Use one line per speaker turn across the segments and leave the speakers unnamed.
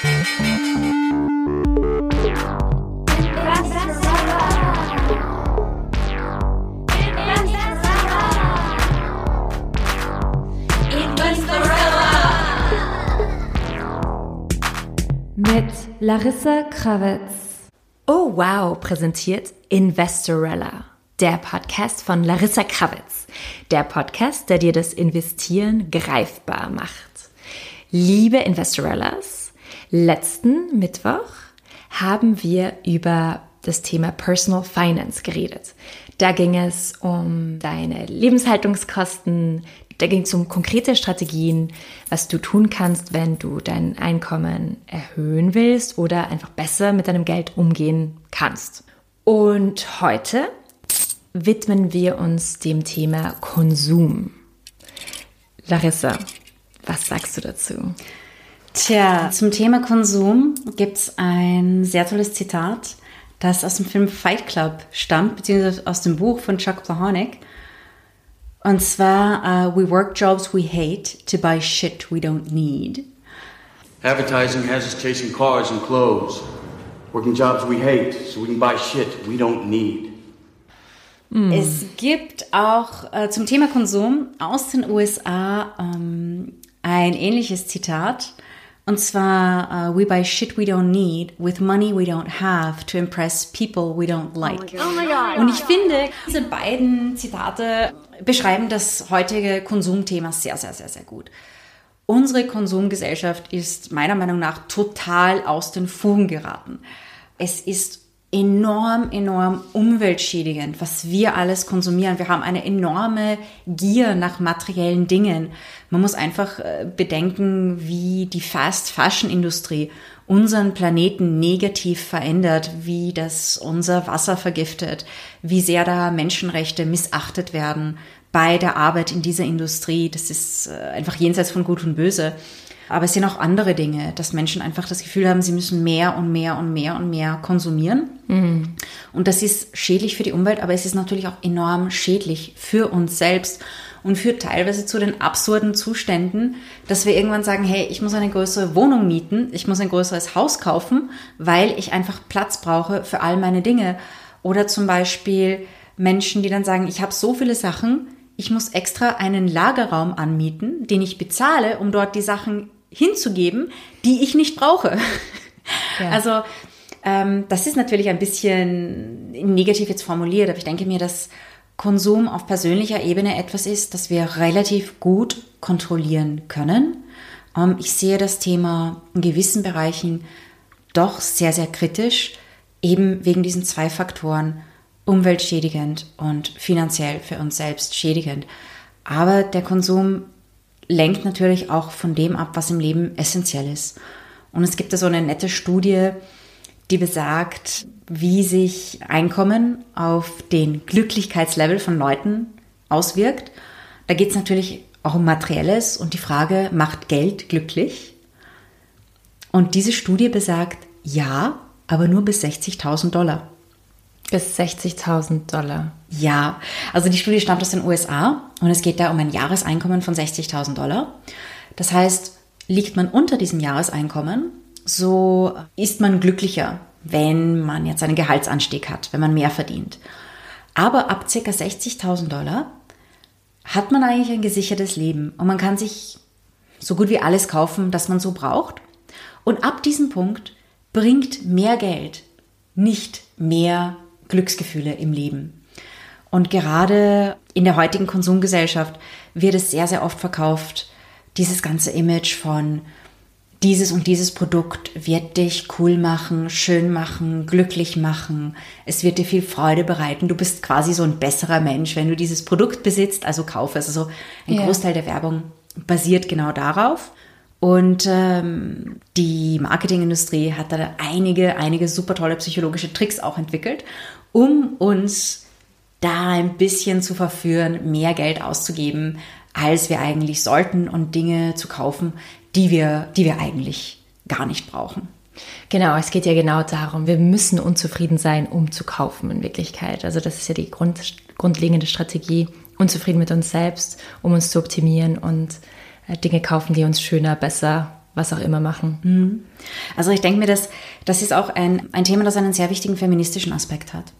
Mit Larissa Krawitz. Oh wow, präsentiert Investorella, der Podcast von Larissa Krawitz. Der Podcast, der dir das Investieren greifbar macht. Liebe Investorellas, letzten Mittwoch haben wir über das Thema Personal Finance geredet. Da ging es um deine Lebenshaltungskosten, da ging es um konkrete Strategien, was du tun kannst, wenn du dein Einkommen erhöhen willst oder einfach besser mit deinem Geld umgehen kannst. Und heute widmen wir uns dem Thema Konsum. Larissa, was sagst du dazu?
Tja, zum Thema Konsum gibt es ein sehr tolles Zitat, das aus dem Film Fight Club stammt, beziehungsweise aus dem Buch von Chuck Palahniuk. Und zwar, uh, we work jobs we hate to buy shit we don't need.
Advertising has us chasing cars and clothes, working jobs we hate so we can buy shit we don't need.
Mm. Es gibt auch äh, zum Thema Konsum aus den USA ähm, ein ähnliches Zitat. Und zwar, uh, we buy shit we don't need with money we don't have to impress people we don't like. Oh my God. Und ich finde, diese beiden Zitate beschreiben das heutige Konsumthema sehr, sehr, sehr, sehr gut. Unsere Konsumgesellschaft ist meiner Meinung nach total aus den Fugen geraten. Es ist enorm, enorm umweltschädigend, was wir alles konsumieren. Wir haben eine enorme Gier nach materiellen Dingen. Man muss einfach äh, bedenken, wie die Fast Fashion Industrie unseren Planeten negativ verändert, wie das unser Wasser vergiftet, wie sehr da Menschenrechte missachtet werden bei der Arbeit in dieser Industrie. Das ist äh, einfach jenseits von Gut und Böse. Aber es sind auch andere Dinge, dass Menschen einfach das Gefühl haben, sie müssen mehr und mehr und mehr und mehr konsumieren. Mhm. Und das ist schädlich für die Umwelt, aber es ist natürlich auch enorm schädlich für uns selbst und führt teilweise zu den absurden Zuständen, dass wir irgendwann sagen, hey, ich muss eine größere Wohnung mieten, ich muss ein größeres Haus kaufen, weil ich einfach Platz brauche für all meine Dinge. Oder zum Beispiel Menschen, die dann sagen, ich habe so viele Sachen, ich muss extra einen Lagerraum anmieten, den ich bezahle, um dort die Sachen hinzugeben, die ich nicht brauche. Ja. Also ähm, das ist natürlich ein bisschen negativ jetzt formuliert, aber ich denke mir, dass Konsum auf persönlicher Ebene etwas ist, das wir relativ gut kontrollieren können. Ähm, ich sehe das Thema in gewissen Bereichen doch sehr, sehr kritisch, eben wegen diesen zwei Faktoren, umweltschädigend und finanziell für uns selbst schädigend. Aber der Konsum lenkt natürlich auch von dem ab, was im Leben essentiell ist. Und es gibt da so eine nette Studie, die besagt, wie sich Einkommen auf den Glücklichkeitslevel von Leuten auswirkt. Da geht es natürlich auch um Materielles und die Frage, macht Geld glücklich? Und diese Studie besagt, ja, aber nur bis 60.000 Dollar.
Bis 60.000 Dollar.
Ja, also die Studie stammt aus den USA und es geht da um ein Jahreseinkommen von 60.000 Dollar. Das heißt, liegt man unter diesem Jahreseinkommen, so ist man glücklicher, wenn man jetzt einen Gehaltsanstieg hat, wenn man mehr verdient. Aber ab ca. 60.000 Dollar hat man eigentlich ein gesichertes Leben und man kann sich so gut wie alles kaufen, das man so braucht. Und ab diesem Punkt bringt mehr Geld nicht mehr Glücksgefühle im Leben. Und gerade in der heutigen Konsumgesellschaft wird es sehr, sehr oft verkauft, dieses ganze Image von dieses und dieses Produkt wird dich cool machen, schön machen, glücklich machen. Es wird dir viel Freude bereiten. Du bist quasi so ein besserer Mensch, wenn du dieses Produkt besitzt, also kaufe es. Also ein ja. Großteil der Werbung basiert genau darauf. Und ähm, die Marketingindustrie hat da einige, einige super tolle psychologische Tricks auch entwickelt, um uns da ein bisschen zu verführen, mehr Geld auszugeben, als wir eigentlich sollten und Dinge zu kaufen, die wir, die wir eigentlich gar nicht brauchen.
Genau, es geht ja genau darum, wir müssen unzufrieden sein, um zu kaufen in Wirklichkeit. Also das ist ja die Grund, grundlegende Strategie, unzufrieden mit uns selbst, um uns zu optimieren und äh, Dinge kaufen, die uns schöner, besser, was auch immer machen.
Also ich denke mir, dass das ist auch ein, ein Thema, das einen sehr wichtigen feministischen Aspekt hat.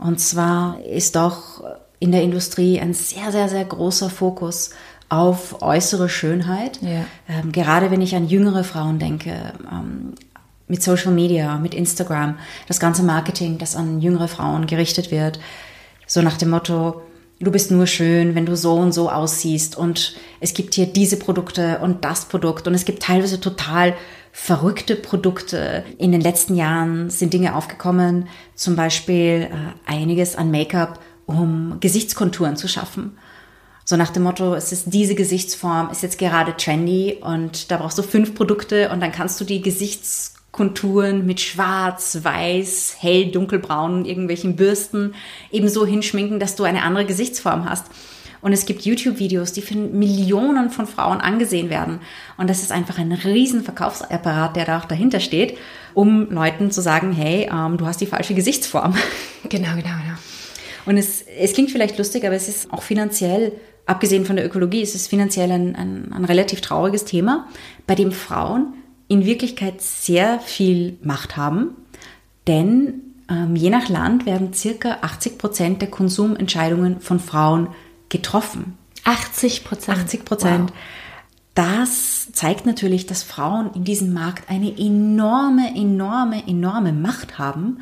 Und zwar ist doch in der Industrie ein sehr, sehr, sehr großer Fokus auf äußere Schönheit.
Ja.
Ähm, gerade wenn ich an jüngere Frauen denke, ähm, mit Social Media, mit Instagram, das ganze Marketing, das an jüngere Frauen gerichtet wird, so nach dem Motto, du bist nur schön, wenn du so und so aussiehst und es gibt hier diese Produkte und das Produkt und es gibt teilweise total verrückte Produkte. In den letzten Jahren sind Dinge aufgekommen, zum Beispiel äh, einiges an Make-up, um Gesichtskonturen zu schaffen. So nach dem Motto, es ist diese Gesichtsform, ist jetzt gerade trendy und da brauchst du fünf Produkte und dann kannst du die Gesichtskonturen mit schwarz, weiß, hell, dunkelbraun und irgendwelchen Bürsten ebenso hinschminken, dass du eine andere Gesichtsform hast. Und es gibt YouTube-Videos, die von Millionen von Frauen angesehen werden. Und das ist einfach ein riesen Verkaufsapparat, der da auch dahinter steht, um Leuten zu sagen, hey, ähm, du hast die falsche Gesichtsform.
Genau, genau, genau.
Und es, es klingt vielleicht lustig, aber es ist auch finanziell, abgesehen von der Ökologie, es ist finanziell ein, ein, ein relativ trauriges Thema, bei dem Frauen in Wirklichkeit sehr viel Macht haben. Denn ähm, je nach Land werden circa 80 Prozent der Konsumentscheidungen von Frauen getroffen.
80 Prozent.
80 Prozent.
Wow.
Das zeigt natürlich, dass Frauen in diesem Markt eine enorme, enorme, enorme Macht haben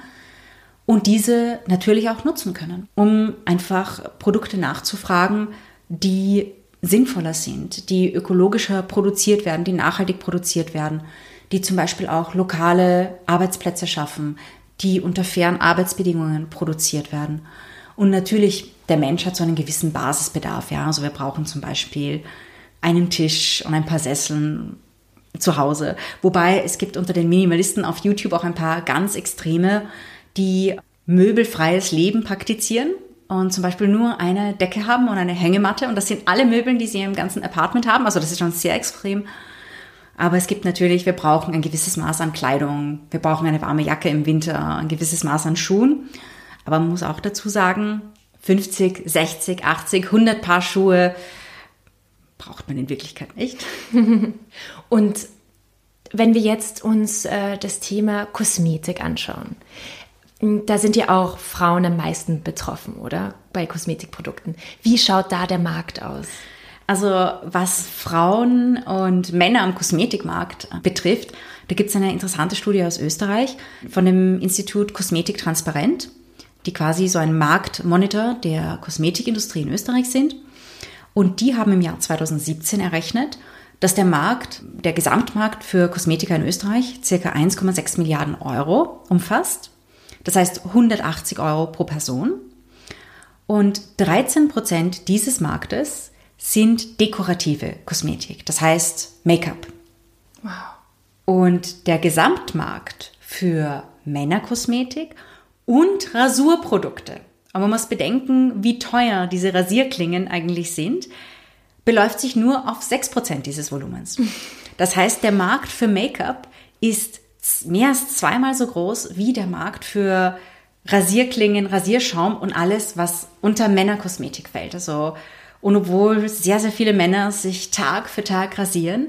und diese natürlich auch nutzen können, um einfach Produkte nachzufragen, die sinnvoller sind, die ökologischer produziert werden, die nachhaltig produziert werden, die zum Beispiel auch lokale Arbeitsplätze schaffen, die unter fairen Arbeitsbedingungen produziert werden. Und natürlich, der Mensch hat so einen gewissen Basisbedarf. Ja, also wir brauchen zum Beispiel einen Tisch und ein paar Sesseln zu Hause. Wobei es gibt unter den Minimalisten auf YouTube auch ein paar ganz extreme, die möbelfreies Leben praktizieren und zum Beispiel nur eine Decke haben und eine Hängematte. Und das sind alle Möbel, die sie im ganzen Apartment haben. Also das ist schon sehr extrem. Aber es gibt natürlich, wir brauchen ein gewisses Maß an Kleidung. Wir brauchen eine warme Jacke im Winter, ein gewisses Maß an Schuhen. Aber man muss auch dazu sagen, 50, 60, 80, 100 Paar Schuhe braucht man in Wirklichkeit nicht.
Und wenn wir jetzt uns äh, das Thema Kosmetik anschauen, da sind ja auch Frauen am meisten betroffen, oder? Bei Kosmetikprodukten. Wie schaut da der Markt aus?
Also was Frauen und Männer am Kosmetikmarkt betrifft, da gibt es eine interessante Studie aus Österreich von dem Institut Kosmetik Transparent, die quasi so ein Marktmonitor der Kosmetikindustrie in Österreich sind. Und die haben im Jahr 2017 errechnet, dass der Markt, der Gesamtmarkt für Kosmetika in Österreich circa 1,6 Milliarden Euro umfasst. Das heißt 180 Euro pro Person. Und 13 Prozent dieses Marktes sind dekorative Kosmetik, das heißt Make-up.
Wow.
Und der Gesamtmarkt für Männerkosmetik und Rasurprodukte, aber man muss bedenken, wie teuer diese Rasierklingen eigentlich sind, beläuft sich nur auf 6% dieses Volumens. Das heißt, der Markt für Make-up ist mehr als zweimal so groß wie der Markt für Rasierklingen, Rasierschaum und alles, was unter Männerkosmetik fällt. Also, und obwohl sehr, sehr viele Männer sich Tag für Tag rasieren,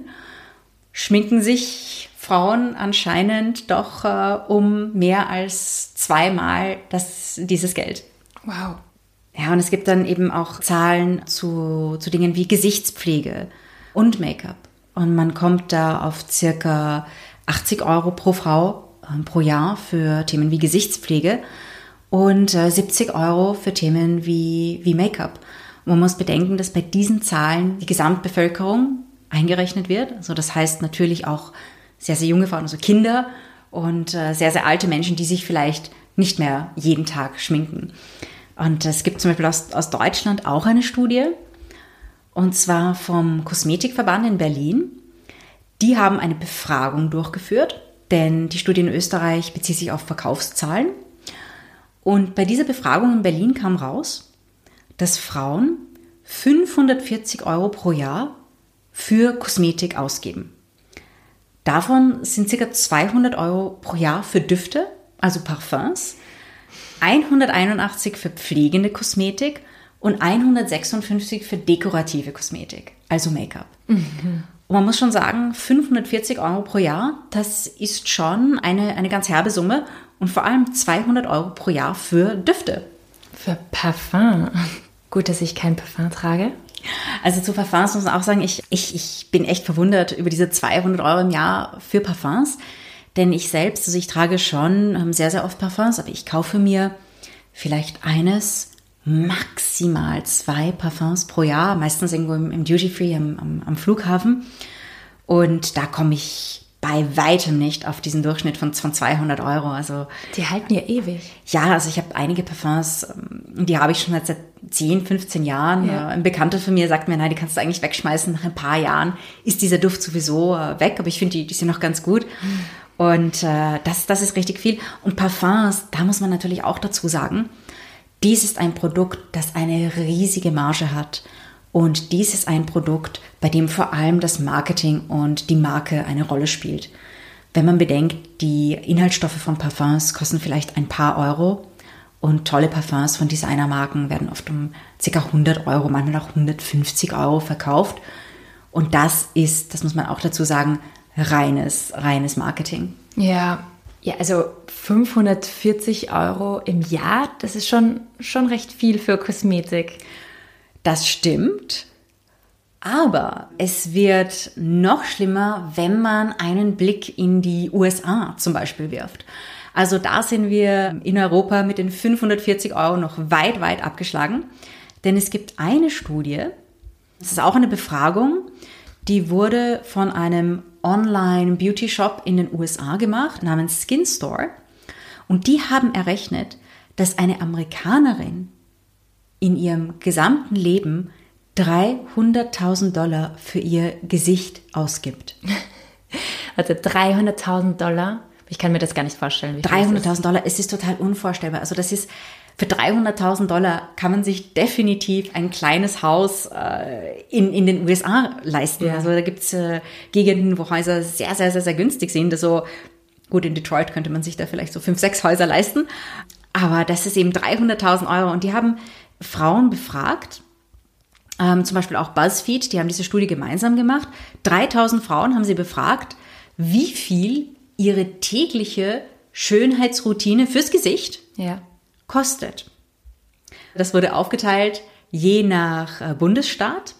schminken sich Frauen anscheinend doch äh, um mehr als zweimal das, dieses Geld.
Wow.
Ja, und es gibt dann eben auch Zahlen zu, zu Dingen wie Gesichtspflege und Make-up. Und man kommt da auf circa 80 Euro pro Frau äh, pro Jahr für Themen wie Gesichtspflege und äh, 70 Euro für Themen wie, wie Make-up. Man muss bedenken, dass bei diesen Zahlen die Gesamtbevölkerung eingerechnet wird. Also das heißt natürlich auch sehr, sehr junge Frauen, also Kinder und äh, sehr, sehr alte Menschen, die sich vielleicht nicht mehr jeden Tag schminken. Und es gibt zum Beispiel aus, aus Deutschland auch eine Studie, und zwar vom Kosmetikverband in Berlin. Die haben eine Befragung durchgeführt, denn die Studie in Österreich bezieht sich auf Verkaufszahlen. Und bei dieser Befragung in Berlin kam raus, dass Frauen 540 Euro pro Jahr für Kosmetik ausgeben. Davon sind ca. 200 Euro pro Jahr für Düfte, also Parfums, 181 für pflegende Kosmetik und 156 für dekorative Kosmetik, also Make-up. Mhm. Und man muss schon sagen, 540 Euro pro Jahr, das ist schon eine, eine ganz herbe Summe und vor allem 200 Euro pro Jahr für Düfte.
Für Parfum. Gut, dass ich kein Parfum trage.
Also zu Parfums muss man auch sagen, ich, ich, ich bin echt verwundert über diese 200 Euro im Jahr für Parfums. Denn ich selbst, also ich trage schon ähm, sehr, sehr oft Parfums, aber ich kaufe mir vielleicht eines, maximal zwei Parfums pro Jahr, meistens irgendwo im, im Duty Free am, am, am Flughafen. Und da komme ich bei weitem nicht auf diesen Durchschnitt von, von 200 Euro. Also
die halten ja ewig.
Ja, also ich habe einige Parfums, ähm, die habe ich schon seit 10, 15 Jahren. Ja. Ein Bekannter von mir sagt mir, nein, die kannst du eigentlich wegschmeißen. Nach ein paar Jahren ist dieser Duft sowieso äh, weg, aber ich finde, die, die sind noch ganz gut. Und äh, das, das ist richtig viel. Und Parfums, da muss man natürlich auch dazu sagen, dies ist ein Produkt, das eine riesige Marge hat. Und dies ist ein Produkt, bei dem vor allem das Marketing und die Marke eine Rolle spielt. Wenn man bedenkt, die Inhaltsstoffe von Parfums kosten vielleicht ein paar Euro und tolle Parfums von Designermarken werden oft um ca. 100 Euro, manchmal auch 150 Euro verkauft. Und das ist, das muss man auch dazu sagen, reines, reines Marketing.
Ja, ja, also 540 Euro im Jahr, das ist schon, schon recht viel für Kosmetik.
Das stimmt. Aber es wird noch schlimmer, wenn man einen Blick in die USA zum Beispiel wirft. Also da sind wir in Europa mit den 540 Euro noch weit, weit abgeschlagen. Denn es gibt eine Studie, das ist auch eine Befragung, die wurde von einem Online-Beauty-Shop in den USA gemacht, namens Skin Store. Und die haben errechnet, dass eine Amerikanerin in ihrem gesamten Leben 300.000 Dollar für ihr Gesicht ausgibt.
Also 300.000 Dollar? Ich kann mir das gar nicht vorstellen.
300.000 Dollar, es ist total unvorstellbar. Also das ist, für 300.000 Dollar kann man sich definitiv ein kleines Haus äh, in, in den USA leisten. Ja. Also da gibt's äh, Gegenden, wo Häuser sehr, sehr, sehr, sehr günstig sind. Also gut, in Detroit könnte man sich da vielleicht so fünf, sechs Häuser leisten. Aber das ist eben 300.000 Euro. Und die haben Frauen befragt, ähm, zum Beispiel auch BuzzFeed, die haben diese Studie gemeinsam gemacht. 3000 Frauen haben sie befragt, wie viel ihre tägliche Schönheitsroutine fürs Gesicht ja. kostet. Das wurde aufgeteilt je nach äh, Bundesstaat.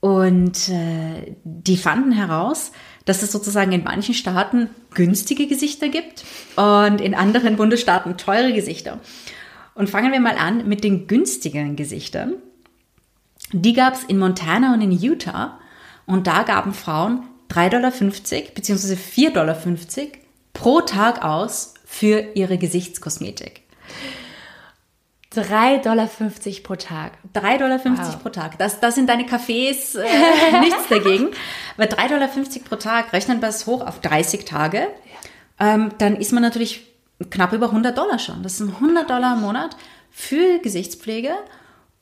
Und äh, die fanden heraus, dass es sozusagen in manchen Staaten günstige Gesichter gibt und in anderen Bundesstaaten teure Gesichter. Und fangen wir mal an mit den günstigeren Gesichtern. Die gab es in Montana und in Utah. Und da gaben Frauen 3,50 Dollar bzw. 4,50 Dollar pro Tag aus für ihre Gesichtskosmetik.
3,50 Dollar pro Tag.
3,50 Dollar wow. pro Tag. Das, das sind deine Kaffees äh, nichts dagegen. Weil 3,50 Dollar pro Tag, rechnen wir es hoch auf 30 Tage, ähm, dann ist man natürlich knapp über 100 Dollar schon. Das sind 100 Dollar im Monat für Gesichtspflege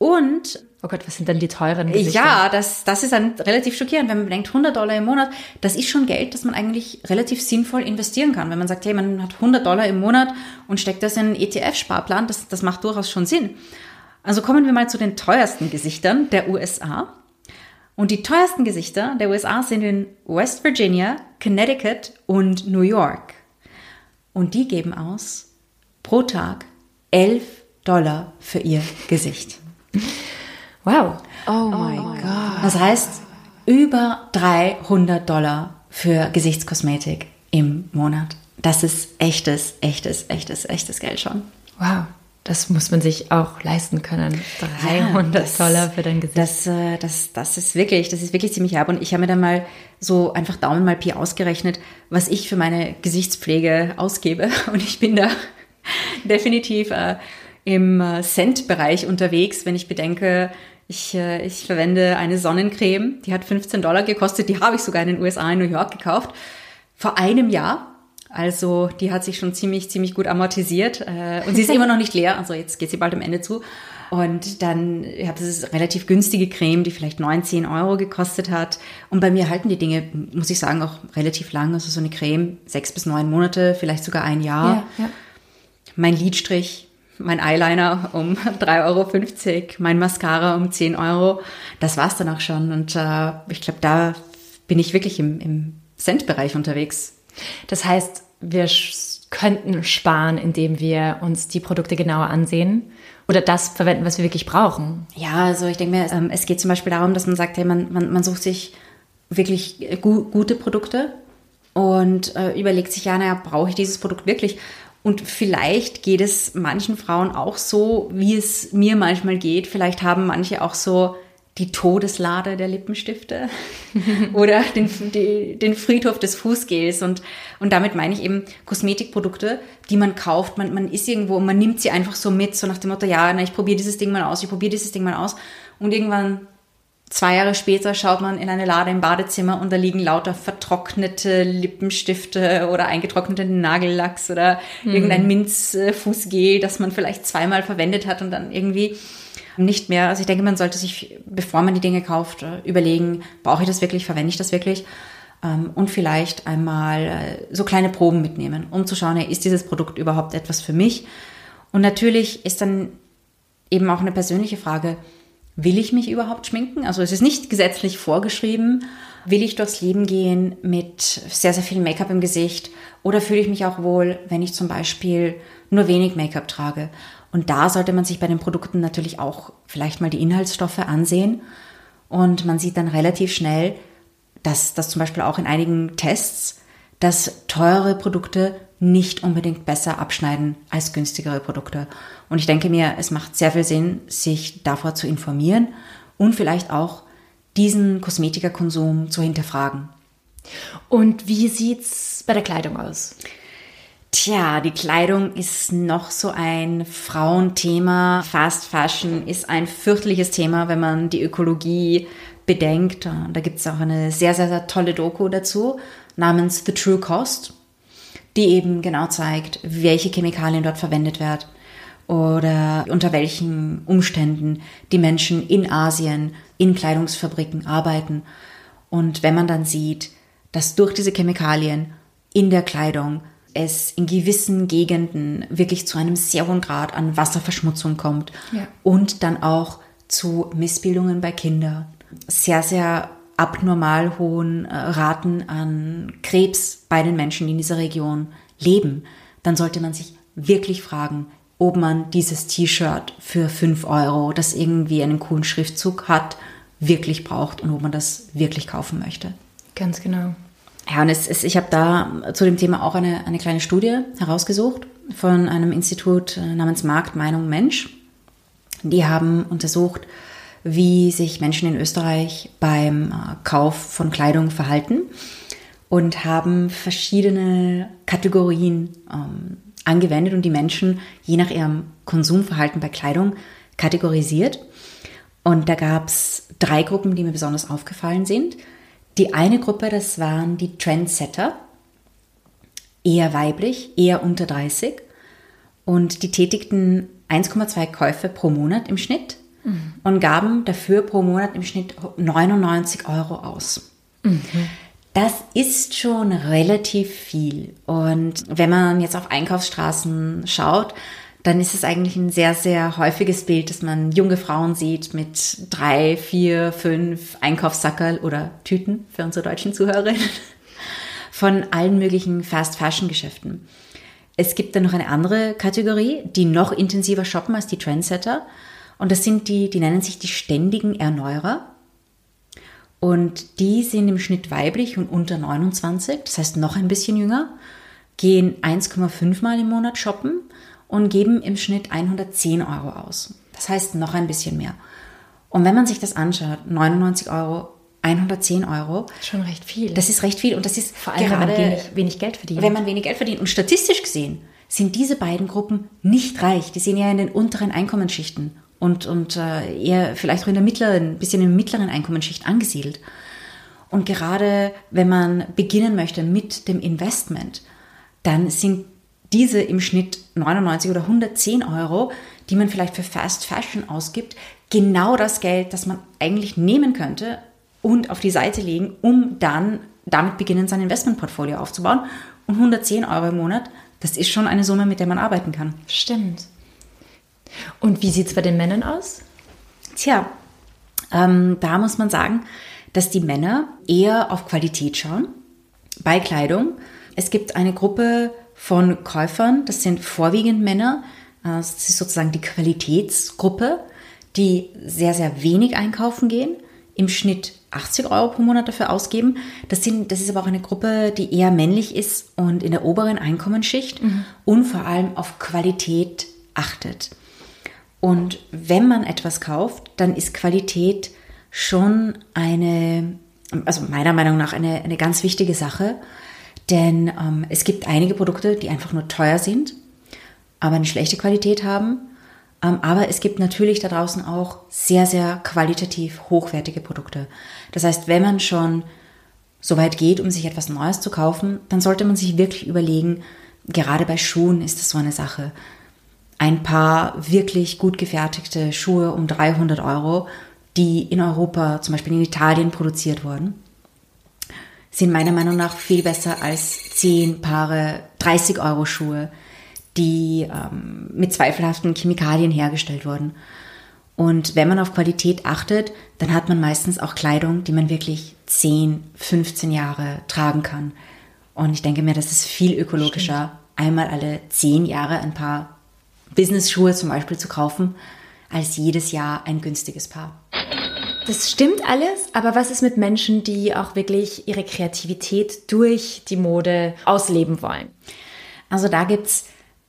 und
Oh Gott, was sind denn die teuren Gesichter?
Ja, das, das ist dann relativ schockierend, wenn man bedenkt, 100 Dollar im Monat, das ist schon Geld, das man eigentlich relativ sinnvoll investieren kann. Wenn man sagt, hey, man hat 100 Dollar im Monat und steckt das in einen ETF-Sparplan, das, das macht durchaus schon Sinn. Also kommen wir mal zu den teuersten Gesichtern der USA. Und die teuersten Gesichter der USA sind in West Virginia, Connecticut und New York. Und die geben aus pro Tag 11 Dollar für ihr Gesicht.
Wow.
Oh, oh mein Gott. Das heißt, über 300 Dollar für Gesichtskosmetik im Monat. Das ist echtes, echtes, echtes, echtes Geld schon.
Wow. Das muss man sich auch leisten können. 300 ja, das, Dollar für dein Gesicht.
Das, äh, das, das ist wirklich, das ist wirklich ziemlich herb. Und ich habe mir dann mal so einfach Daumen mal Pi ausgerechnet, was ich für meine Gesichtspflege ausgebe. Und ich bin da definitiv äh, im äh, Cent-Bereich unterwegs, wenn ich bedenke, ich, äh, ich verwende eine Sonnencreme, die hat 15 Dollar gekostet, die habe ich sogar in den USA in New York gekauft, vor einem Jahr. Also die hat sich schon ziemlich, ziemlich gut amortisiert äh, und sie ist immer noch nicht leer, also jetzt geht sie bald am Ende zu. Und dann, ich habe das relativ günstige Creme, die vielleicht 19 Euro gekostet hat. Und bei mir halten die Dinge, muss ich sagen, auch relativ lang. Also so eine Creme, sechs bis neun Monate, vielleicht sogar ein Jahr. Ja, ja. Mein Lidstrich, mein Eyeliner um 3,50 Euro, mein Mascara um 10 Euro. Das war's dann auch schon. Und äh, ich glaube, da bin ich wirklich im, im Centbereich unterwegs.
Das heißt, wir könnten sparen, indem wir uns die Produkte genauer ansehen oder das verwenden, was wir wirklich brauchen.
Ja, also ich denke mir, ähm, es geht zum Beispiel darum, dass man sagt, hey, man, man, man sucht sich wirklich gu gute Produkte und äh, überlegt sich, ja, naja, brauche ich dieses Produkt wirklich? Und vielleicht geht es manchen Frauen auch so, wie es mir manchmal geht. Vielleicht haben manche auch so die Todeslade der Lippenstifte oder den, die, den Friedhof des Fußgels. Und, und damit meine ich eben Kosmetikprodukte, die man kauft. Man, man ist irgendwo und man nimmt sie einfach so mit, so nach dem Motto, ja, na, ich probiere dieses Ding mal aus, ich probiere dieses Ding mal aus. Und irgendwann Zwei Jahre später schaut man in eine Lade im Badezimmer und da liegen lauter vertrocknete Lippenstifte oder eingetrocknete Nagellacks oder mhm. irgendein Minzfußgel, das man vielleicht zweimal verwendet hat und dann irgendwie nicht mehr. Also ich denke, man sollte sich, bevor man die Dinge kauft, überlegen, brauche ich das wirklich, verwende ich das wirklich? Ähm, und vielleicht einmal äh, so kleine Proben mitnehmen, um zu schauen, ist dieses Produkt überhaupt etwas für mich? Und natürlich ist dann eben auch eine persönliche Frage, Will ich mich überhaupt schminken? Also es ist nicht gesetzlich vorgeschrieben. Will ich durchs Leben gehen mit sehr, sehr viel Make-up im Gesicht? Oder fühle ich mich auch wohl, wenn ich zum Beispiel nur wenig Make-up trage? Und da sollte man sich bei den Produkten natürlich auch vielleicht mal die Inhaltsstoffe ansehen. Und man sieht dann relativ schnell, dass das zum Beispiel auch in einigen Tests, dass teure Produkte nicht unbedingt besser abschneiden als günstigere Produkte. Und ich denke mir, es macht sehr viel Sinn, sich davor zu informieren und vielleicht auch diesen Kosmetikerkonsum zu hinterfragen.
Und wie sieht's bei der Kleidung aus?
Tja, die Kleidung ist noch so ein Frauenthema. Fast Fashion ist ein fürchterliches Thema, wenn man die Ökologie bedenkt. Da gibt es auch eine sehr, sehr, sehr tolle Doku dazu namens The True Cost die eben genau zeigt, welche Chemikalien dort verwendet werden oder unter welchen Umständen die Menschen in Asien in Kleidungsfabriken arbeiten. Und wenn man dann sieht, dass durch diese Chemikalien in der Kleidung es in gewissen Gegenden wirklich zu einem sehr hohen Grad an Wasserverschmutzung kommt ja. und dann auch zu Missbildungen bei Kindern. Sehr, sehr abnormal hohen äh, Raten an Krebs bei den Menschen, die in dieser Region leben, dann sollte man sich wirklich fragen, ob man dieses T-Shirt für 5 Euro, das irgendwie einen coolen Schriftzug hat, wirklich braucht und ob man das wirklich kaufen möchte.
Ganz genau.
Ja, und es, es, ich habe da zu dem Thema auch eine, eine kleine Studie herausgesucht von einem Institut äh, namens Markt, Meinung, Mensch. Die haben untersucht, wie sich Menschen in Österreich beim äh, Kauf von Kleidung verhalten und haben verschiedene Kategorien ähm, angewendet und die Menschen je nach ihrem Konsumverhalten bei Kleidung kategorisiert. Und da gab es drei Gruppen, die mir besonders aufgefallen sind. Die eine Gruppe, das waren die Trendsetter, eher weiblich, eher unter 30 und die tätigten 1,2 Käufe pro Monat im Schnitt mhm. und gaben dafür pro Monat im Schnitt 99 Euro aus. Mhm. Das ist schon relativ viel. Und wenn man jetzt auf Einkaufsstraßen schaut, dann ist es eigentlich ein sehr, sehr häufiges Bild, dass man junge Frauen sieht mit drei, vier, fünf Einkaufssackerl oder Tüten für unsere deutschen Zuhörerinnen von allen möglichen Fast-Fashion-Geschäften. Es gibt dann noch eine andere Kategorie, die noch intensiver shoppen als die Trendsetter. Und das sind die, die nennen sich die ständigen Erneuerer. Und die sind im Schnitt weiblich und unter 29, das heißt noch ein bisschen jünger, gehen 1,5 Mal im Monat shoppen und geben im Schnitt 110 Euro aus. Das heißt noch ein bisschen mehr. Und wenn man sich das anschaut, 99 Euro, 110 Euro.
Schon recht viel.
Das ist recht viel und das ist
vor allem, gerade, wenn man wenig, wenig Geld verdient.
Wenn man wenig Geld verdient. Und statistisch gesehen sind diese beiden Gruppen nicht reich. Die sind ja in den unteren Einkommensschichten und, und äh, eher vielleicht auch in der mittleren, bisschen in der mittleren Einkommensschicht angesiedelt. Und gerade wenn man beginnen möchte mit dem Investment, dann sind diese im Schnitt 99 oder 110 Euro, die man vielleicht für Fast Fashion ausgibt, genau das Geld, das man eigentlich nehmen könnte und auf die Seite legen, um dann damit beginnen, sein Investmentportfolio aufzubauen. Und 110 Euro im Monat, das ist schon eine Summe, mit der man arbeiten kann.
Stimmt. Und wie sieht es bei den Männern aus?
Tja, ähm, da muss man sagen, dass die Männer eher auf Qualität schauen bei Kleidung. Es gibt eine Gruppe von Käufern, das sind vorwiegend Männer, äh, das ist sozusagen die Qualitätsgruppe, die sehr, sehr wenig einkaufen gehen, im Schnitt 80 Euro pro Monat dafür ausgeben. Das, sind, das ist aber auch eine Gruppe, die eher männlich ist und in der oberen Einkommensschicht mhm. und vor allem auf Qualität achtet. Und wenn man etwas kauft, dann ist Qualität schon eine, also meiner Meinung nach eine, eine ganz wichtige Sache. Denn ähm, es gibt einige Produkte, die einfach nur teuer sind, aber eine schlechte Qualität haben. Ähm, aber es gibt natürlich da draußen auch sehr, sehr qualitativ hochwertige Produkte. Das heißt, wenn man schon so weit geht, um sich etwas Neues zu kaufen, dann sollte man sich wirklich überlegen, gerade bei Schuhen ist das so eine Sache. Ein paar wirklich gut gefertigte Schuhe um 300 Euro, die in Europa, zum Beispiel in Italien produziert wurden, sind meiner Meinung nach viel besser als 10 Paare 30 Euro Schuhe, die ähm, mit zweifelhaften Chemikalien hergestellt wurden. Und wenn man auf Qualität achtet, dann hat man meistens auch Kleidung, die man wirklich 10, 15 Jahre tragen kann. Und ich denke mir, das ist viel ökologischer, Stimmt. einmal alle 10 Jahre ein paar Business-Schuhe zum Beispiel zu kaufen, als jedes Jahr ein günstiges Paar.
Das stimmt alles, aber was ist mit Menschen, die auch wirklich ihre Kreativität durch die Mode ausleben wollen?
Also da gibt es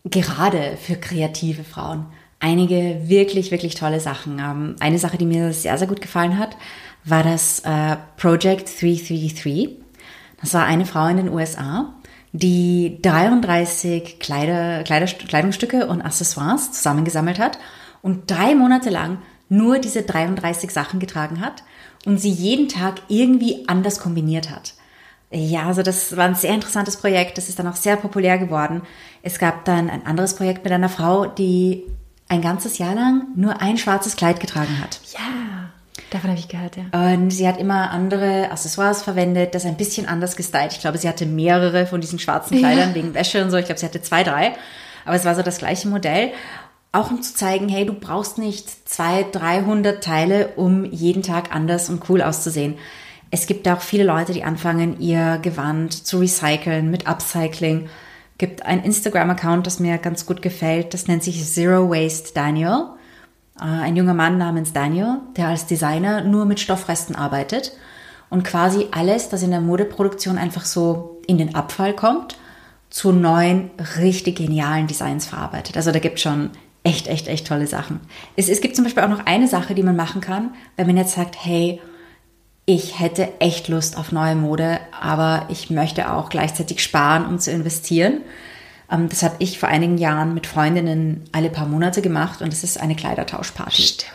gerade für kreative Frauen einige wirklich, wirklich tolle Sachen. Ähm, eine Sache, die mir sehr, sehr gut gefallen hat, war das äh, Project 333. Das war eine Frau in den USA, die 33 Kleider, Kleider, Kleidungsstücke und Accessoires zusammengesammelt hat und drei Monate lang nur diese 33 Sachen getragen hat und sie jeden Tag irgendwie anders kombiniert hat. Ja, also das war ein sehr interessantes Projekt. Das ist dann auch sehr populär geworden. Es gab dann ein anderes Projekt mit einer Frau, die ein ganzes Jahr lang nur ein schwarzes Kleid getragen hat.
Ja, davon habe ich gehört, ja.
Und sie hat immer andere Accessoires verwendet, das ein bisschen anders gestylt. Ich glaube, sie hatte mehrere von diesen schwarzen Kleidern ja. wegen Wäsche und so. Ich glaube, sie hatte zwei, drei. Aber es war so das gleiche Modell. Auch um zu zeigen, hey, du brauchst nicht zwei, dreihundert Teile, um jeden Tag anders und cool auszusehen. Es gibt auch viele Leute, die anfangen, ihr Gewand zu recyceln mit Upcycling. Gibt ein Instagram-Account, das mir ganz gut gefällt. Das nennt sich Zero Waste Daniel. Äh, ein junger Mann namens Daniel, der als Designer nur mit Stoffresten arbeitet und quasi alles, das in der Modeproduktion einfach so in den Abfall kommt, zu neuen, richtig genialen Designs verarbeitet. Also da gibt es schon echt, echt, echt tolle Sachen. Es, es gibt zum Beispiel auch noch eine Sache, die man machen kann, wenn man jetzt sagt, hey, ich hätte echt Lust auf neue Mode, aber ich möchte auch gleichzeitig sparen, um zu investieren. Ähm, das habe ich vor einigen Jahren mit Freundinnen alle paar Monate gemacht und das ist eine Kleidertauschparty.
Stimmt.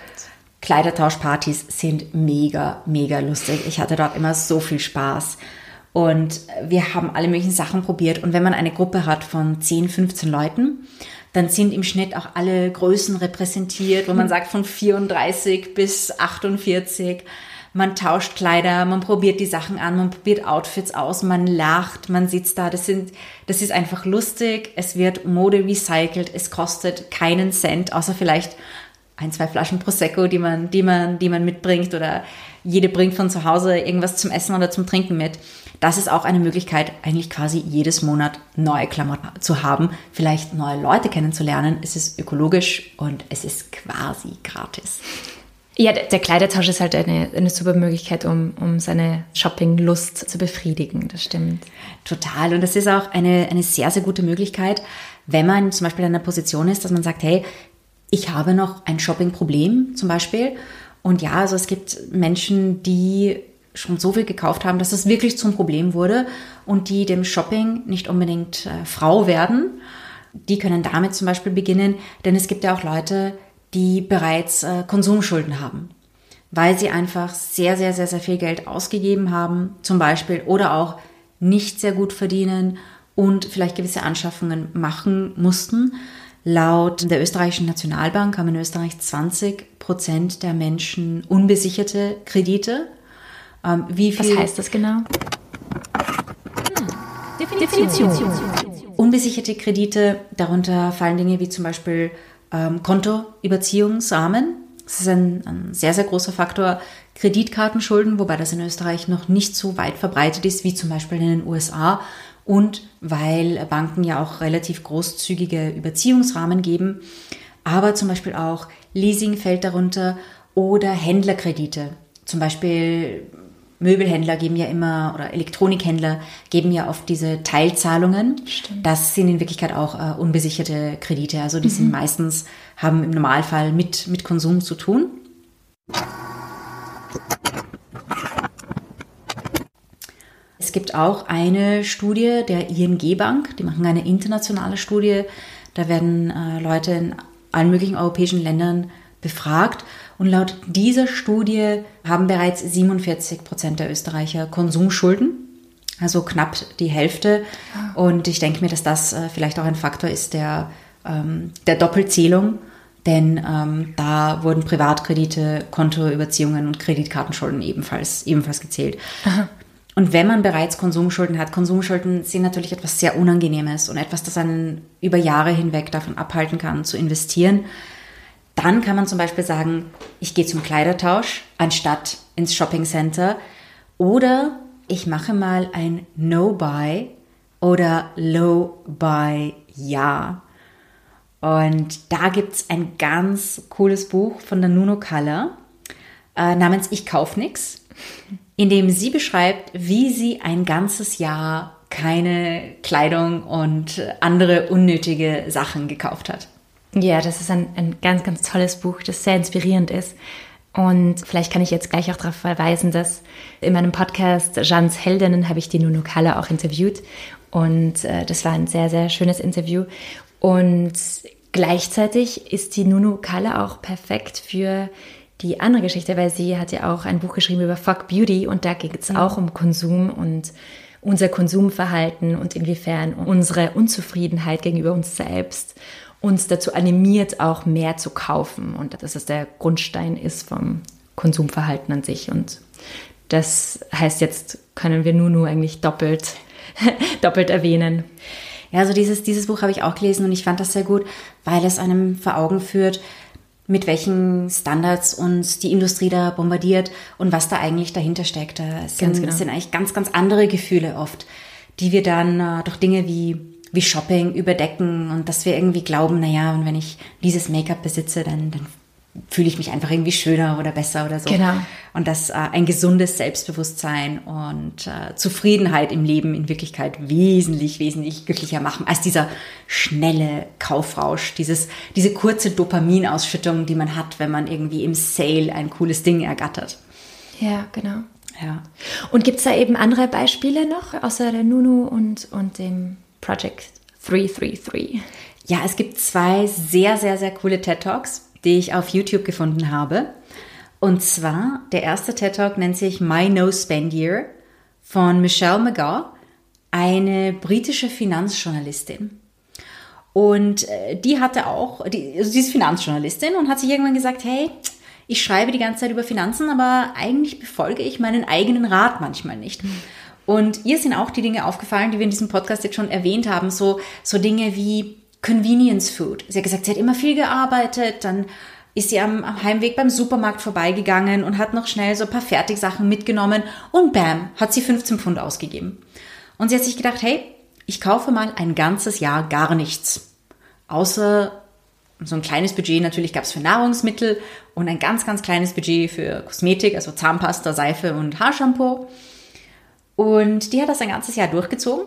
Kleidertauschpartys sind mega, mega lustig. Ich hatte dort immer so viel Spaß. Und wir haben alle möglichen Sachen probiert. Und wenn man eine Gruppe hat von 10, 15 Leuten, dann sind im Schnitt auch alle Größen repräsentiert, wo man sagt von 34 bis 48 man tauscht Kleider, man probiert die Sachen an, man probiert Outfits aus, man lacht, man sitzt da. Das sind, das ist einfach lustig. Es wird Mode recycelt. Es kostet keinen Cent, außer vielleicht ein, zwei Flaschen Prosecco, die man, die man, die man mitbringt oder jede bringt von zu Hause irgendwas zum Essen oder zum Trinken mit. Das ist auch eine Möglichkeit, eigentlich quasi jedes Monat neue Klamotten zu haben, vielleicht neue Leute kennenzulernen. Es ist ökologisch und es ist quasi gratis.
Ja, der Kleidertausch ist halt eine, eine super Möglichkeit, um, um seine Shoppinglust zu befriedigen, das stimmt.
Total. Und das ist auch eine, eine sehr, sehr gute Möglichkeit, wenn man zum Beispiel in einer Position ist, dass man sagt, hey, ich habe noch ein Shoppingproblem zum Beispiel. Und ja, also es gibt Menschen, die schon so viel gekauft haben, dass es wirklich zum Problem wurde und die dem Shopping nicht unbedingt äh, Frau werden. Die können damit zum Beispiel beginnen, denn es gibt ja auch Leute, die bereits äh, Konsumschulden haben, weil sie einfach sehr, sehr, sehr, sehr viel Geld ausgegeben haben, zum Beispiel, oder auch nicht sehr gut verdienen und vielleicht gewisse Anschaffungen machen mussten. Laut der österreichischen Nationalbank haben in Österreich 20 Prozent der Menschen unbesicherte Kredite.
Ähm, wie viel Was heißt das genau?
Hm. Definition. Definition. Unbesicherte Kredite, darunter fallen Dinge wie zum Beispiel ähm, Kontoüberziehungsrahmen. Das ist ein, ein sehr, sehr großer Faktor. Kreditkartenschulden, wobei das in Österreich noch nicht so weit verbreitet ist wie zum Beispiel in den USA. Und weil Banken ja auch relativ großzügige Überziehungsrahmen geben. Aber zum Beispiel auch Leasing fällt darunter oder Händlerkredite. Zum Beispiel Möbelhändler geben ja immer oder Elektronikhändler geben ja oft diese Teilzahlungen. Stimmt. Das sind in Wirklichkeit auch äh, unbesicherte Kredite. Also die mhm. sind meistens, haben im Normalfall mit, mit Konsum zu tun. Es gibt auch eine Studie der ING Bank, die machen eine internationale Studie. Da werden äh, Leute in allen möglichen europäischen Ländern befragt und laut dieser Studie haben bereits 47 Prozent der Österreicher Konsumschulden, also knapp die Hälfte. Und ich denke mir, dass das äh, vielleicht auch ein Faktor ist der, ähm, der Doppelzählung, denn ähm, da wurden Privatkredite, Kontoüberziehungen und Kreditkartenschulden ebenfalls, ebenfalls gezählt. Aha. Und wenn man bereits Konsumschulden hat, Konsumschulden sind natürlich etwas sehr Unangenehmes und etwas, das einen über Jahre hinweg davon abhalten kann, zu investieren. Dann kann man zum Beispiel sagen, ich gehe zum Kleidertausch anstatt ins Shoppingcenter oder ich mache mal ein No-Buy oder Low-Buy-Ja. Und da gibt es ein ganz cooles Buch von der Nuno Kaller äh, namens Ich kauf nix, in dem sie beschreibt, wie sie ein ganzes Jahr keine Kleidung und andere unnötige Sachen gekauft hat.
Ja, das ist ein, ein ganz, ganz tolles Buch, das sehr inspirierend ist. Und vielleicht kann ich jetzt gleich auch darauf verweisen, dass in meinem Podcast Jeans Heldinnen habe ich die Nuno Kalle auch interviewt. Und äh, das war ein sehr, sehr schönes Interview. Und gleichzeitig ist die Nuno Kalle auch perfekt für die andere Geschichte, weil sie hat ja auch ein Buch geschrieben über Fuck Beauty und da geht es mhm. auch um Konsum und unser Konsumverhalten und inwiefern unsere Unzufriedenheit gegenüber uns selbst uns dazu animiert, auch mehr zu kaufen und dass es der Grundstein ist vom Konsumverhalten an sich. Und das heißt, jetzt können wir Nunu eigentlich doppelt, doppelt erwähnen.
Ja, also dieses, dieses Buch habe ich auch gelesen und ich fand das sehr gut, weil es einem vor Augen führt, mit welchen Standards uns die Industrie da bombardiert und was da eigentlich dahinter steckt. Es sind, genau. es sind eigentlich ganz, ganz andere Gefühle oft, die wir dann äh, durch Dinge wie wie Shopping überdecken und dass wir irgendwie glauben, naja, und wenn ich dieses Make-up besitze, dann, dann fühle ich mich einfach irgendwie schöner oder besser oder so. Genau. Und dass äh, ein gesundes Selbstbewusstsein und äh, Zufriedenheit im Leben in Wirklichkeit wesentlich, wesentlich glücklicher machen als dieser schnelle Kaufrausch, dieses, diese kurze Dopaminausschüttung, die man hat, wenn man irgendwie im Sale ein cooles Ding ergattert.
Ja, genau. Ja. Und gibt es da eben andere Beispiele noch, außer der Nunu und, und dem Project 333.
Ja, es gibt zwei sehr, sehr, sehr coole TED Talks, die ich auf YouTube gefunden habe. Und zwar, der erste TED Talk nennt sich My No Spend Year von Michelle McGaw, eine britische Finanzjournalistin. Und äh, die hatte auch, die, also sie ist Finanzjournalistin und hat sich irgendwann gesagt, hey, ich schreibe die ganze Zeit über Finanzen, aber eigentlich befolge ich meinen eigenen Rat manchmal nicht. Und ihr sind auch die Dinge aufgefallen, die wir in diesem Podcast jetzt schon erwähnt haben, so, so Dinge wie Convenience Food. Sie hat gesagt, sie hat immer viel gearbeitet, dann ist sie am, am Heimweg beim Supermarkt vorbeigegangen und hat noch schnell so ein paar Fertigsachen mitgenommen und bam, hat sie 15 Pfund ausgegeben. Und sie hat sich gedacht, hey, ich kaufe mal ein ganzes Jahr gar nichts. Außer so ein kleines Budget natürlich gab es für Nahrungsmittel und ein ganz, ganz kleines Budget für Kosmetik, also Zahnpasta, Seife und Haarshampoo. Und die hat das ein ganzes Jahr durchgezogen,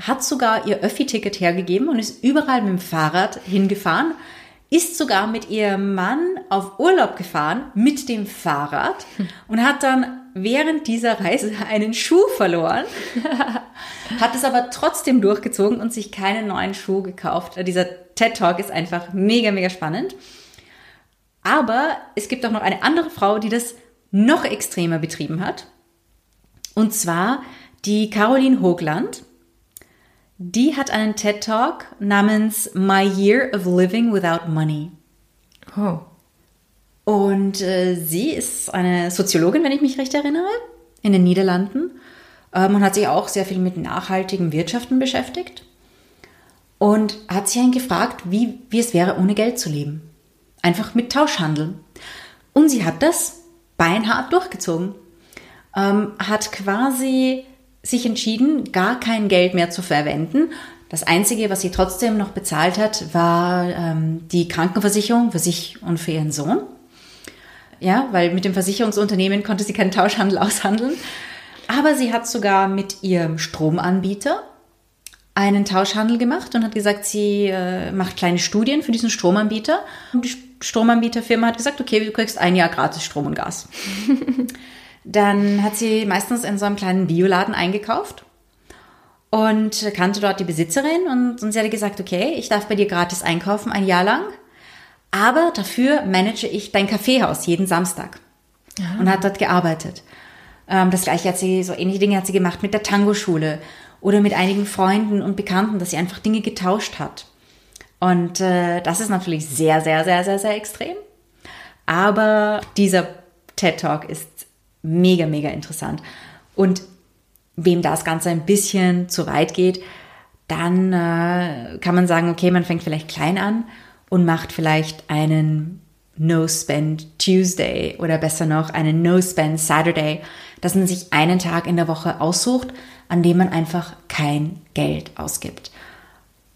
hat sogar ihr Öffi-Ticket hergegeben und ist überall mit dem Fahrrad hingefahren, ist sogar mit ihrem Mann auf Urlaub gefahren mit dem Fahrrad und hat dann während dieser Reise einen Schuh verloren, hat es aber trotzdem durchgezogen und sich keinen neuen Schuh gekauft. Dieser TED Talk ist einfach mega, mega spannend. Aber es gibt auch noch eine andere Frau, die das noch extremer betrieben hat. Und zwar die Caroline Hoagland. Die hat einen TED Talk namens My Year of Living Without Money. Oh. Und äh, sie ist eine Soziologin, wenn ich mich recht erinnere, in den Niederlanden ähm, und hat sich auch sehr viel mit nachhaltigen Wirtschaften beschäftigt und hat sich einen gefragt, wie, wie es wäre, ohne Geld zu leben. Einfach mit Tauschhandel. Und sie hat das beinhart durchgezogen. Ähm, hat quasi sich entschieden, gar kein Geld mehr zu verwenden. Das Einzige, was sie trotzdem noch bezahlt hat, war ähm, die Krankenversicherung für sich und für ihren Sohn. Ja, weil mit dem Versicherungsunternehmen konnte sie keinen Tauschhandel aushandeln. Aber sie hat sogar mit ihrem Stromanbieter einen Tauschhandel gemacht und hat gesagt, sie äh, macht kleine Studien für diesen Stromanbieter. Und die Stromanbieterfirma hat gesagt, okay, du kriegst ein Jahr gratis Strom und Gas. Dann hat sie meistens in so einem kleinen Bioladen eingekauft und kannte dort die Besitzerin und, und sie hat gesagt, okay, ich darf bei dir gratis einkaufen ein Jahr lang, aber dafür manage ich dein Kaffeehaus jeden Samstag Aha. und hat dort gearbeitet. Ähm, das gleiche hat sie, so ähnliche Dinge hat sie gemacht mit der Tango-Schule oder mit einigen Freunden und Bekannten, dass sie einfach Dinge getauscht hat. Und äh, das ist natürlich sehr, sehr, sehr, sehr, sehr extrem. Aber dieser TED Talk ist mega, mega interessant. Und wem das Ganze ein bisschen zu weit geht, dann äh, kann man sagen, okay, man fängt vielleicht klein an und macht vielleicht einen No-Spend Tuesday oder besser noch einen No-Spend Saturday, dass man sich einen Tag in der Woche aussucht, an dem man einfach kein Geld ausgibt.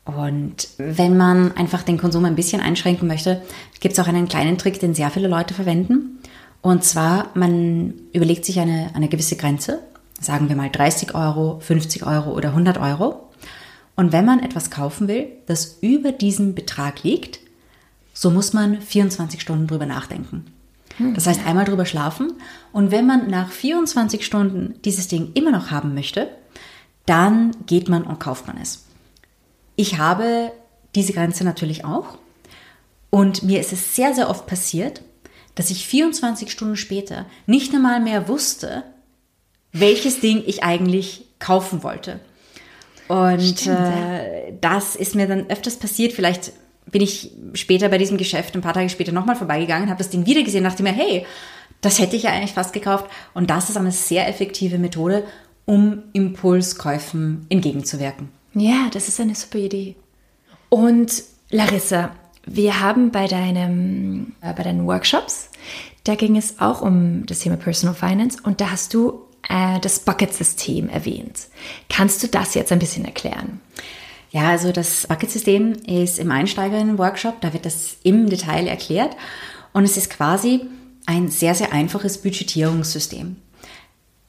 Und wenn man einfach den Konsum ein bisschen einschränken möchte, gibt es auch einen kleinen Trick, den sehr viele Leute verwenden. Und zwar, man überlegt sich eine, eine gewisse Grenze, sagen wir mal 30 Euro, 50 Euro oder 100 Euro. Und wenn man etwas kaufen will, das über diesem Betrag liegt, so muss man 24 Stunden drüber nachdenken. Hm. Das heißt, einmal drüber schlafen. Und wenn man nach 24 Stunden dieses Ding immer noch haben möchte, dann geht man und kauft man es. Ich habe diese Grenze natürlich auch. Und mir ist es sehr, sehr oft passiert, dass ich 24 Stunden später nicht einmal mehr wusste, welches Ding ich eigentlich kaufen wollte. Und Stimmt, äh, das ist mir dann öfters passiert. Vielleicht bin ich später bei diesem Geschäft ein paar Tage später nochmal vorbeigegangen, habe das Ding wieder gesehen, dachte mir, hey, das hätte ich ja eigentlich fast gekauft. Und das ist eine sehr effektive Methode, um Impulskäufen entgegenzuwirken.
Ja, das ist eine super Idee. Und Larissa, wir haben bei, deinem, äh, bei deinen Workshops, da ging es auch um das Thema Personal Finance und da hast du äh, das Bucket-System erwähnt. Kannst du das jetzt ein bisschen erklären?
Ja, also das Bucket-System ist im Einsteigerinnen-Workshop, da wird das im Detail erklärt und es ist quasi ein sehr, sehr einfaches Budgetierungssystem.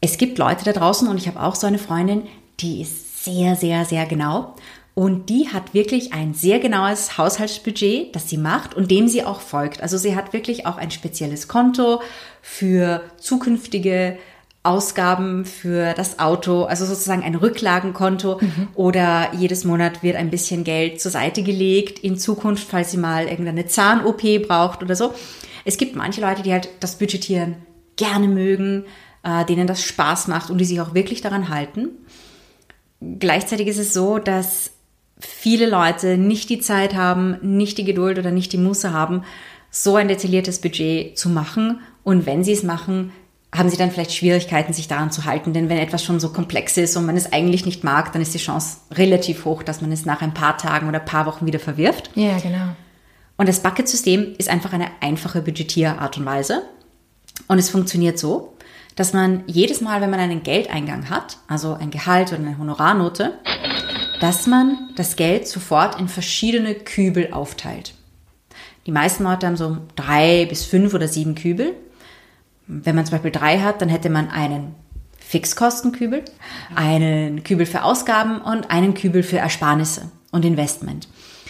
Es gibt Leute da draußen und ich habe auch so eine Freundin, die ist sehr, sehr, sehr genau und die hat wirklich ein sehr genaues Haushaltsbudget, das sie macht und dem sie auch folgt. Also sie hat wirklich auch ein spezielles Konto für zukünftige Ausgaben für das Auto, also sozusagen ein Rücklagenkonto mhm. oder jedes Monat wird ein bisschen Geld zur Seite gelegt in Zukunft, falls sie mal irgendeine Zahn-OP braucht oder so. Es gibt manche Leute, die halt das Budgetieren gerne mögen, äh, denen das Spaß macht und die sich auch wirklich daran halten. Gleichzeitig ist es so, dass viele Leute nicht die Zeit haben, nicht die Geduld oder nicht die Muße haben, so ein detailliertes Budget zu machen. Und wenn sie es machen, haben sie dann vielleicht Schwierigkeiten, sich daran zu halten. Denn wenn etwas schon so komplex ist und man es eigentlich nicht mag, dann ist die Chance relativ hoch, dass man es nach ein paar Tagen oder ein paar Wochen wieder verwirft.
Ja, genau.
Und das Bucket-System ist einfach eine einfache Budgetierart und Weise. Und es funktioniert so, dass man jedes Mal, wenn man einen Geldeingang hat, also ein Gehalt oder eine Honorarnote, dass man das Geld sofort in verschiedene Kübel aufteilt. Die meisten Leute haben so drei bis fünf oder sieben Kübel. Wenn man zum Beispiel drei hat, dann hätte man einen Fixkostenkübel, einen Kübel für Ausgaben und einen Kübel für Ersparnisse und Investment.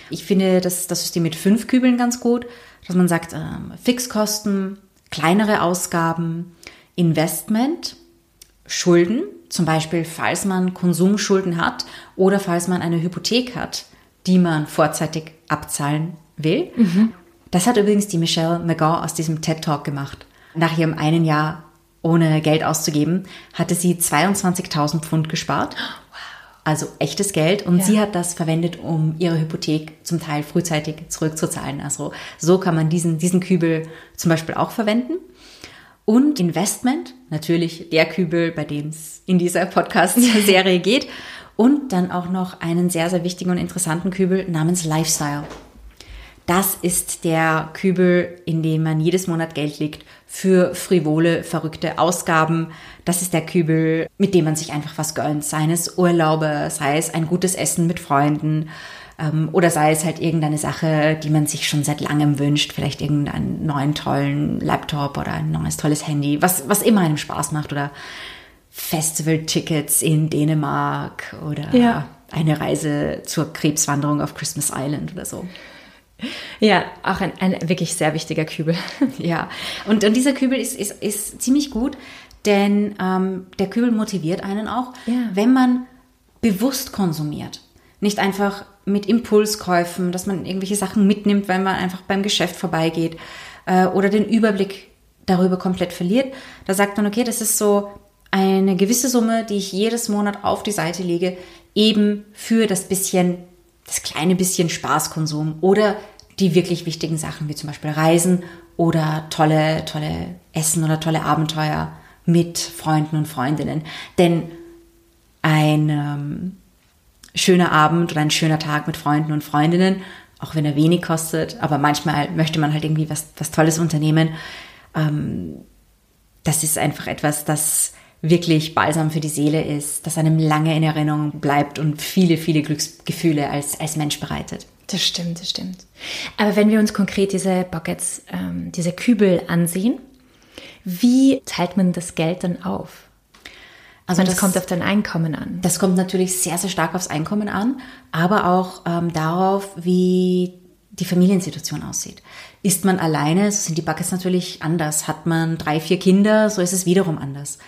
Ich finde das, das System mit fünf Kübeln ganz gut, dass man sagt, äh, Fixkosten, kleinere Ausgaben, Investment, Schulden zum Beispiel, falls man Konsumschulden hat oder falls man eine Hypothek hat, die man vorzeitig abzahlen will. Mhm. Das hat übrigens die Michelle McGaw aus diesem TED Talk gemacht. Nach ihrem einen Jahr ohne Geld auszugeben, hatte sie 22.000 Pfund gespart. Also echtes Geld. Und ja. sie hat das verwendet, um ihre Hypothek zum Teil frühzeitig zurückzuzahlen. Also so kann man diesen, diesen Kübel zum Beispiel auch verwenden. Und Investment, natürlich der Kübel, bei dem es in dieser Podcast-Serie geht. Und dann auch noch einen sehr, sehr wichtigen und interessanten Kübel namens Lifestyle. Das ist der Kübel, in dem man jedes Monat Geld legt für frivole, verrückte Ausgaben. Das ist der Kübel, mit dem man sich einfach was gönnt. Seien es Urlaube, sei es ein gutes Essen mit Freunden oder sei es halt irgendeine Sache, die man sich schon seit langem wünscht. Vielleicht irgendeinen neuen tollen Laptop oder ein neues tolles Handy, was, was immer einem Spaß macht oder Festival-Tickets in Dänemark oder ja. eine Reise zur Krebswanderung auf Christmas Island oder so.
Ja, auch ein, ein wirklich sehr wichtiger Kübel.
Ja, und, und dieser Kübel ist, ist, ist ziemlich gut, denn ähm, der Kübel motiviert einen auch, ja. wenn man bewusst konsumiert. Nicht einfach mit Impulskäufen, dass man irgendwelche Sachen mitnimmt, weil man einfach beim Geschäft vorbeigeht äh, oder den Überblick darüber komplett verliert. Da sagt man, okay, das ist so eine gewisse Summe, die ich jedes Monat auf die Seite lege, eben für das bisschen das kleine bisschen Spaßkonsum oder die wirklich wichtigen Sachen wie zum Beispiel Reisen oder tolle, tolle Essen oder tolle Abenteuer mit Freunden und Freundinnen. Denn ein ähm, schöner Abend oder ein schöner Tag mit Freunden und Freundinnen, auch wenn er wenig kostet, aber manchmal möchte man halt irgendwie was, was Tolles unternehmen. Ähm, das ist einfach etwas, das wirklich balsam für die Seele ist, das einem lange in Erinnerung bleibt und viele, viele Glücksgefühle als, als Mensch bereitet.
Das stimmt, das stimmt. Aber wenn wir uns konkret diese Buckets, ähm, diese Kübel ansehen, wie teilt man das Geld dann auf? Also das, das, kommt auf dein Einkommen an.
Das kommt natürlich sehr, sehr stark aufs Einkommen an, aber auch ähm, darauf, wie die Familiensituation aussieht. Ist man alleine, so sind die Buckets natürlich anders. Hat man drei, vier Kinder, so ist es wiederum anders.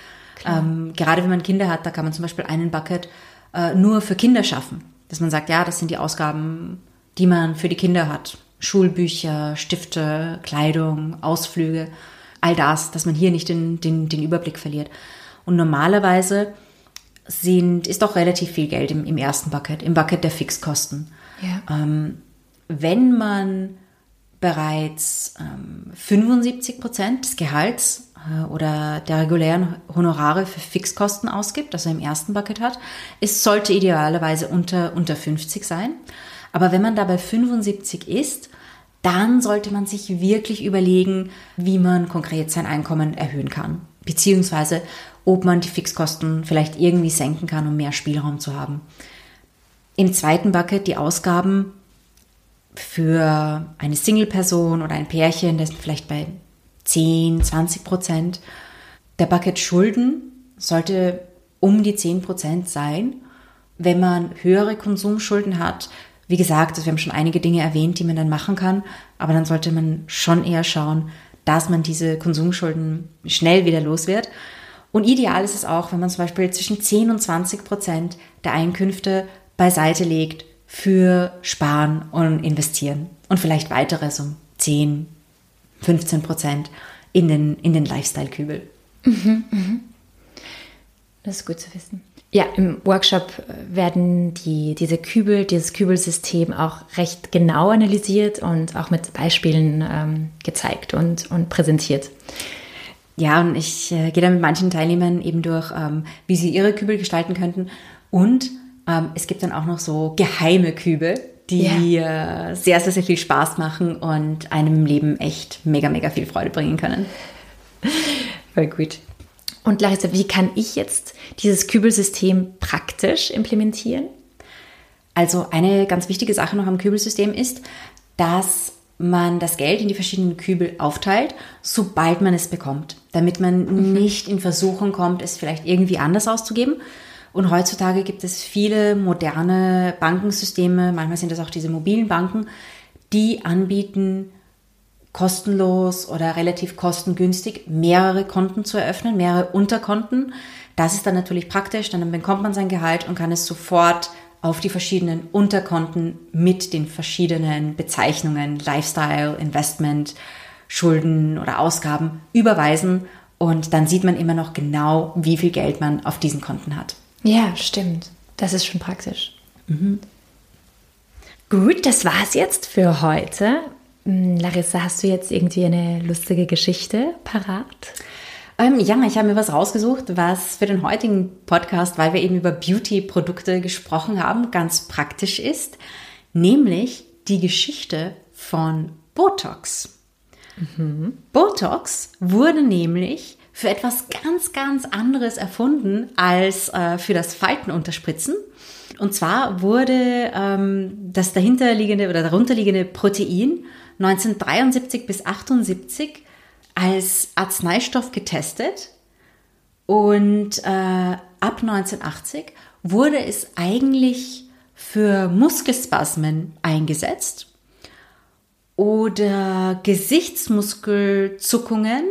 Ähm, gerade wenn man Kinder hat, da kann man zum Beispiel einen Bucket äh, nur für Kinder schaffen. Dass man sagt, ja, das sind die Ausgaben, die man für die Kinder hat. Schulbücher, Stifte, Kleidung, Ausflüge, all das, dass man hier nicht den, den, den Überblick verliert. Und normalerweise sind, ist doch relativ viel Geld im, im ersten Bucket, im Bucket der Fixkosten. Ja. Ähm, wenn man bereits ähm, 75 Prozent des Gehalts äh, oder der regulären Honorare für Fixkosten ausgibt, also im ersten Bucket hat, es sollte idealerweise unter, unter 50 sein. Aber wenn man dabei 75 ist, dann sollte man sich wirklich überlegen, wie man konkret sein Einkommen erhöhen kann. Beziehungsweise, ob man die Fixkosten vielleicht irgendwie senken kann, um mehr Spielraum zu haben. Im zweiten Bucket die Ausgaben für eine Single-Person oder ein Pärchen, das vielleicht bei 10, 20 Prozent. Der Bucket Schulden sollte um die 10 Prozent sein. Wenn man höhere Konsumschulden hat, wie gesagt, wir haben schon einige Dinge erwähnt, die man dann machen kann, aber dann sollte man schon eher schauen, dass man diese Konsumschulden schnell wieder los wird. Und ideal ist es auch, wenn man zum Beispiel zwischen 10 und 20 Prozent der Einkünfte beiseite legt für Sparen und Investieren und vielleicht weitere, so 10, 15 Prozent in den, in den Lifestyle-Kübel. Mhm, mhm.
Das ist gut zu wissen. Ja, im Workshop werden die, diese Kübel, dieses Kübelsystem auch recht genau analysiert und auch mit Beispielen ähm, gezeigt und, und präsentiert.
Ja, und ich äh, gehe da mit manchen Teilnehmern eben durch, ähm, wie sie ihre Kübel gestalten könnten. Und ähm, es gibt dann auch noch so geheime Kübel, die yeah. sehr, sehr, sehr viel Spaß machen und einem im Leben echt mega, mega viel Freude bringen können.
Voll gut. Und Larissa, wie kann ich jetzt dieses Kübelsystem praktisch implementieren?
Also eine ganz wichtige Sache noch am Kübelsystem ist, dass man das Geld in die verschiedenen Kübel aufteilt, sobald man es bekommt, damit man mhm. nicht in Versuchung kommt, es vielleicht irgendwie anders auszugeben, und heutzutage gibt es viele moderne Bankensysteme, manchmal sind das auch diese mobilen Banken, die anbieten, kostenlos oder relativ kostengünstig mehrere Konten zu eröffnen, mehrere Unterkonten. Das ist dann natürlich praktisch, dann bekommt man sein Gehalt und kann es sofort auf die verschiedenen Unterkonten mit den verschiedenen Bezeichnungen Lifestyle, Investment, Schulden oder Ausgaben überweisen und dann sieht man immer noch genau, wie viel Geld man auf diesen Konten hat.
Ja, stimmt. Das ist schon praktisch. Mhm. Gut, das war's jetzt für heute. Hm, Larissa, hast du jetzt irgendwie eine lustige Geschichte parat?
Ähm, ja, ich habe mir was rausgesucht, was für den heutigen Podcast, weil wir eben über Beauty-Produkte gesprochen haben, ganz praktisch ist. Nämlich die Geschichte von Botox. Mhm. Botox wurde nämlich für etwas ganz, ganz anderes erfunden als äh, für das Faltenunterspritzen. Und zwar wurde ähm, das dahinterliegende oder darunterliegende Protein 1973 bis 78 als Arzneistoff getestet und äh, ab 1980 wurde es eigentlich für Muskelspasmen eingesetzt oder Gesichtsmuskelzuckungen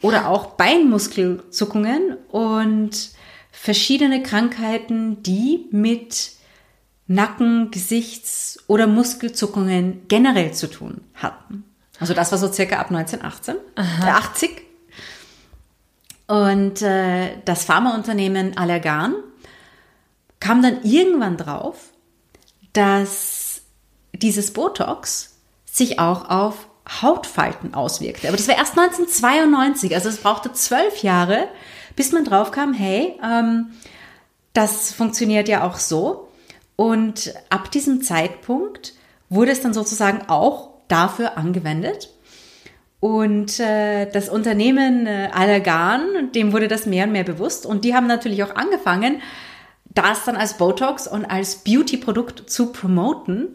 oder auch Beinmuskelzuckungen und verschiedene Krankheiten, die mit Nacken, Gesichts- oder Muskelzuckungen generell zu tun hatten. Also das war so circa ab 1918, Aha. 80. Und äh, das Pharmaunternehmen Allergan kam dann irgendwann drauf, dass dieses Botox sich auch auf Hautfalten auswirkte. Aber das war erst 1992, also es brauchte zwölf Jahre, bis man drauf kam, hey, ähm, das funktioniert ja auch so. Und ab diesem Zeitpunkt wurde es dann sozusagen auch dafür angewendet. Und äh, das Unternehmen äh, Allergan, dem wurde das mehr und mehr bewusst. Und die haben natürlich auch angefangen, das dann als Botox und als Beauty-Produkt zu promoten.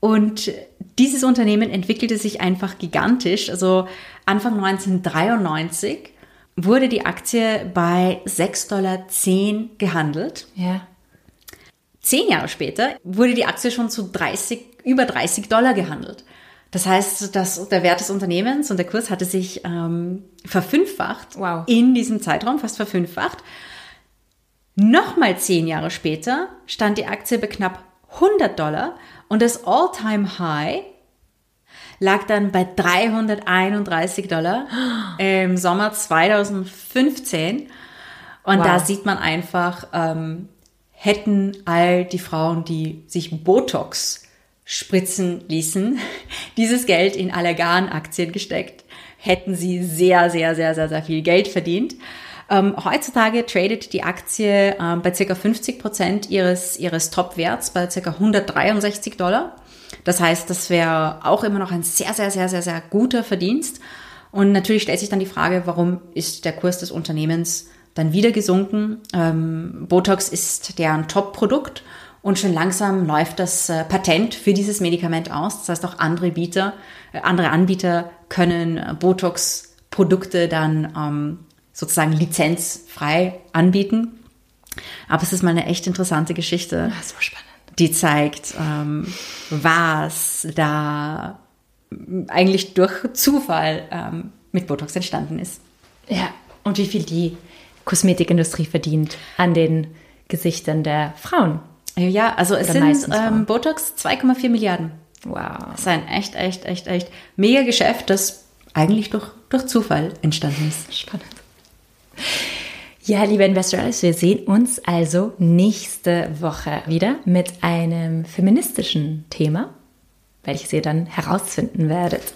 Und dieses Unternehmen entwickelte sich einfach gigantisch. Also Anfang 1993 wurde die Aktie bei 6,10 Dollar gehandelt.
Ja.
Zehn Jahre später wurde die Aktie schon zu 30, über 30 Dollar gehandelt. Das heißt, dass der Wert des Unternehmens und der Kurs hatte sich ähm, verfünffacht
wow.
in diesem Zeitraum, fast verfünffacht. Nochmal zehn Jahre später stand die Aktie bei knapp 100 Dollar und das All-Time-High lag dann bei 331 Dollar im Sommer 2015. Und wow. da sieht man einfach, ähm, hätten all die Frauen, die sich Botox spritzen ließen, dieses Geld in Allergan-Aktien gesteckt, hätten sie sehr, sehr, sehr, sehr, sehr viel Geld verdient. Ähm, heutzutage tradet die Aktie ähm, bei ca. 50 Prozent ihres, ihres Top-Werts bei ca. 163 Dollar. Das heißt, das wäre auch immer noch ein sehr, sehr, sehr, sehr, sehr guter Verdienst. Und natürlich stellt sich dann die Frage, warum ist der Kurs des Unternehmens dann wieder gesunken? Ähm, Botox ist deren Top-Produkt und schon langsam läuft das äh, Patent für dieses Medikament aus. Das heißt, auch andere, Bieter, äh, andere Anbieter können äh, Botox-Produkte dann ähm, sozusagen lizenzfrei anbieten. Aber es ist mal eine echt interessante Geschichte.
Ja, so spannend.
Die zeigt, ähm, was da eigentlich durch Zufall ähm, mit Botox entstanden ist.
Ja, und wie viel die Kosmetikindustrie verdient an den Gesichtern der Frauen.
Ja, also es Oder sind ähm, Botox 2,4 Milliarden.
Wow.
Das ist ein echt, echt, echt, echt mega Geschäft, das eigentlich durch, durch Zufall entstanden ist.
Spannend. Ja, liebe Investors, wir sehen uns also nächste Woche wieder mit einem feministischen Thema, welches ihr dann herausfinden werdet.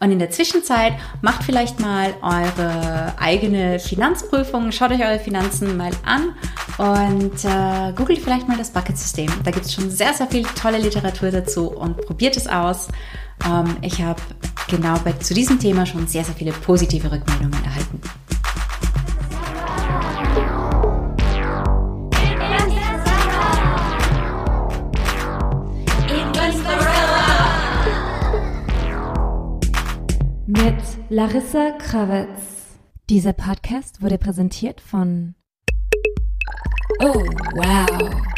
Und in der Zwischenzeit macht vielleicht mal eure eigene Finanzprüfung, schaut euch eure Finanzen mal an und äh, googelt vielleicht mal das Bucket-System. Da gibt es schon sehr, sehr viel tolle Literatur dazu und probiert es aus. Ähm, ich habe genau bei, zu diesem Thema schon sehr, sehr viele positive Rückmeldungen erhalten.
Mit Larissa Krawitz. Dieser Podcast wurde präsentiert von Oh, wow.